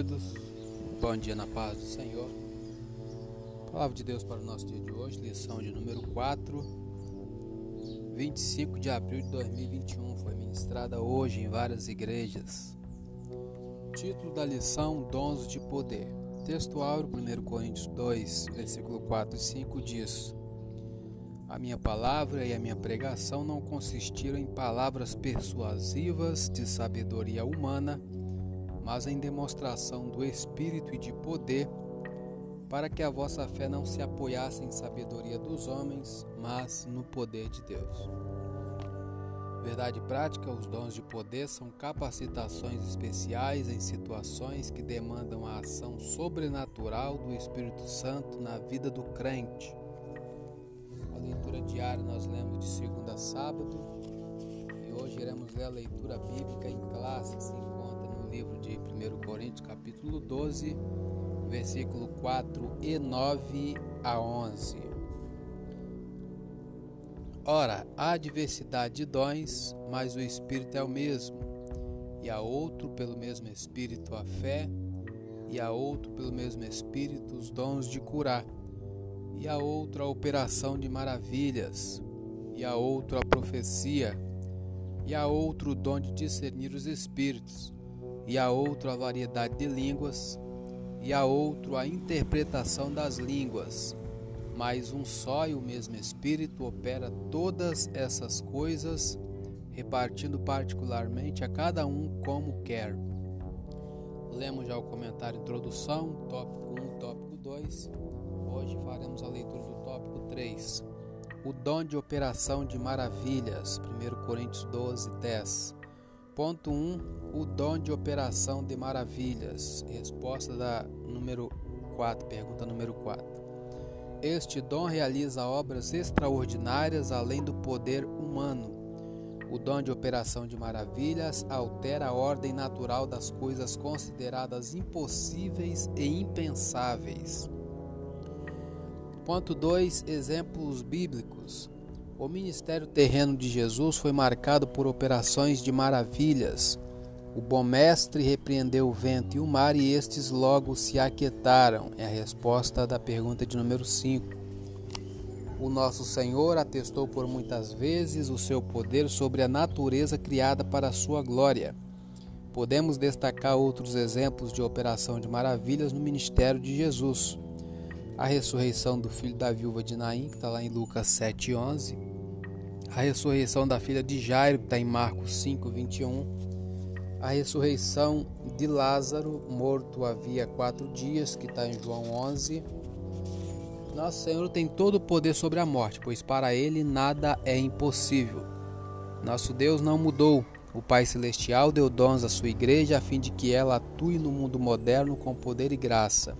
queridos. Bom dia na paz do Senhor. Palavra de Deus para o nosso dia de hoje, lição de número 4, 25 de abril de 2021. Foi ministrada hoje em várias igrejas. Título da lição: Dons de Poder. Texto áureo, 1 Coríntios 2, versículo 4 e 5 diz: A minha palavra e a minha pregação não consistiram em palavras persuasivas de sabedoria humana mas em demonstração do Espírito e de poder, para que a vossa fé não se apoiasse em sabedoria dos homens, mas no poder de Deus. Verdade prática: os dons de poder são capacitações especiais em situações que demandam a ação sobrenatural do Espírito Santo na vida do crente. A leitura diária nós lemos de segunda a sábado e hoje iremos ler a leitura bíblica em classe, assim livro de 1 Coríntios, capítulo 12, versículo 4 e 9 a 11. Ora, há diversidade de dons, mas o Espírito é o mesmo. E há outro pelo mesmo Espírito a fé, e há outro pelo mesmo Espírito os dons de curar, e há outro a operação de maravilhas, e há outro a profecia, e há outro dom de discernir os espíritos e a outro a variedade de línguas, e a outro a interpretação das línguas. Mas um só e o mesmo Espírito opera todas essas coisas, repartindo particularmente a cada um como quer. Lemos já o comentário introdução, tópico 1, tópico 2. Hoje faremos a leitura do tópico 3. O dom de operação de maravilhas, 1 Coríntios 12, 10. Ponto 1. Um, o dom de operação de maravilhas. Resposta da número 4, pergunta número 4. Este dom realiza obras extraordinárias além do poder humano. O dom de operação de maravilhas altera a ordem natural das coisas consideradas impossíveis e impensáveis. Ponto 2. Exemplos bíblicos. O ministério terreno de Jesus foi marcado por operações de maravilhas. O bom mestre repreendeu o vento e o mar e estes logo se aquietaram. É a resposta da pergunta de número 5. O nosso Senhor atestou por muitas vezes o seu poder sobre a natureza criada para a sua glória. Podemos destacar outros exemplos de operação de maravilhas no ministério de Jesus. A ressurreição do filho da viúva de Naim, que está lá em Lucas 7,11 a ressurreição da filha de Jairo, que está em Marcos 5, 21, a ressurreição de Lázaro, morto havia quatro dias, que está em João 11. Nosso Senhor tem todo o poder sobre a morte, pois para Ele nada é impossível. Nosso Deus não mudou. O Pai Celestial deu dons à sua igreja a fim de que ela atue no mundo moderno com poder e graça.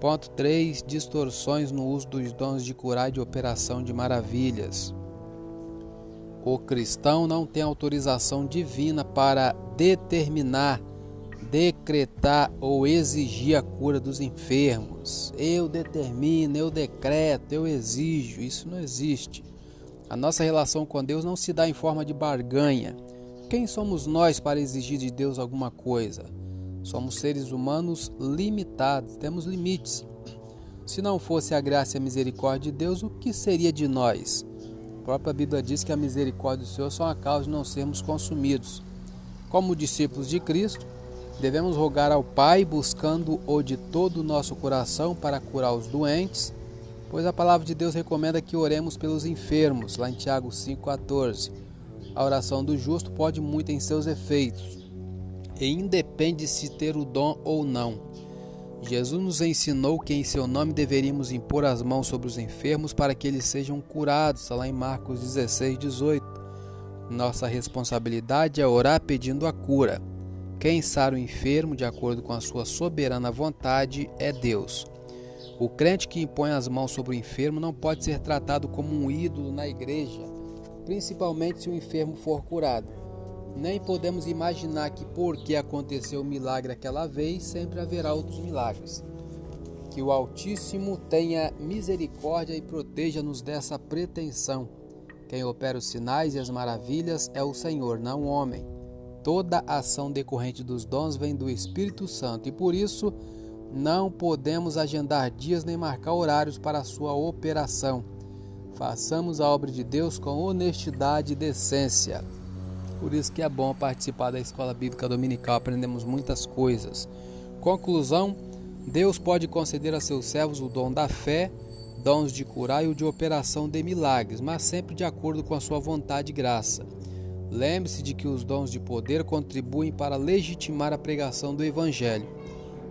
Ponto 3. Distorções no uso dos dons de curar e de operação de maravilhas. O cristão não tem autorização divina para determinar, decretar ou exigir a cura dos enfermos. Eu determino, eu decreto, eu exijo. Isso não existe. A nossa relação com Deus não se dá em forma de barganha. Quem somos nós para exigir de Deus alguma coisa? Somos seres humanos limitados, temos limites. Se não fosse a graça e a misericórdia de Deus, o que seria de nós? Própria Bíblia diz que a misericórdia do Senhor são a causa de não sermos consumidos. Como discípulos de Cristo, devemos rogar ao Pai buscando-o de todo o nosso coração para curar os doentes, pois a palavra de Deus recomenda que oremos pelos enfermos, lá em Tiago 5,14. A oração do justo pode muito em seus efeitos, e independe se ter o dom ou não. Jesus nos ensinou que em seu nome deveríamos impor as mãos sobre os enfermos para que eles sejam curados, está lá em Marcos 16, 18. Nossa responsabilidade é orar pedindo a cura. Quem sara o enfermo de acordo com a sua soberana vontade é Deus. O crente que impõe as mãos sobre o enfermo não pode ser tratado como um ídolo na igreja, principalmente se o enfermo for curado. Nem podemos imaginar que porque aconteceu o milagre aquela vez, sempre haverá outros milagres. Que o Altíssimo tenha misericórdia e proteja-nos dessa pretensão. Quem opera os sinais e as maravilhas é o Senhor, não o homem. toda ação decorrente dos dons vem do Espírito Santo e por isso não podemos agendar dias nem marcar horários para a sua operação. Façamos a obra de Deus com honestidade e decência. Por isso que é bom participar da escola bíblica dominical, aprendemos muitas coisas. Conclusão: Deus pode conceder a seus servos o dom da fé, dons de curar e o de operação de milagres, mas sempre de acordo com a sua vontade e graça. Lembre-se de que os dons de poder contribuem para legitimar a pregação do Evangelho.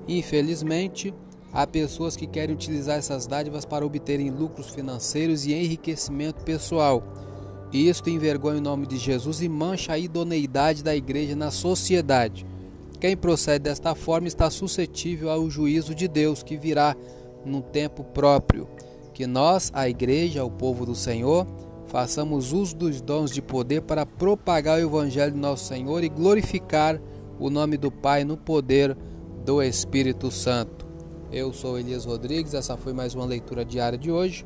Infelizmente, há pessoas que querem utilizar essas dádivas para obterem lucros financeiros e enriquecimento pessoal. Isto envergonha o nome de Jesus e mancha a idoneidade da igreja na sociedade. Quem procede desta forma está suscetível ao juízo de Deus que virá no tempo próprio. Que nós, a igreja, o povo do Senhor, façamos uso dos dons de poder para propagar o evangelho do nosso Senhor e glorificar o nome do Pai no poder do Espírito Santo. Eu sou Elias Rodrigues, essa foi mais uma leitura diária de hoje.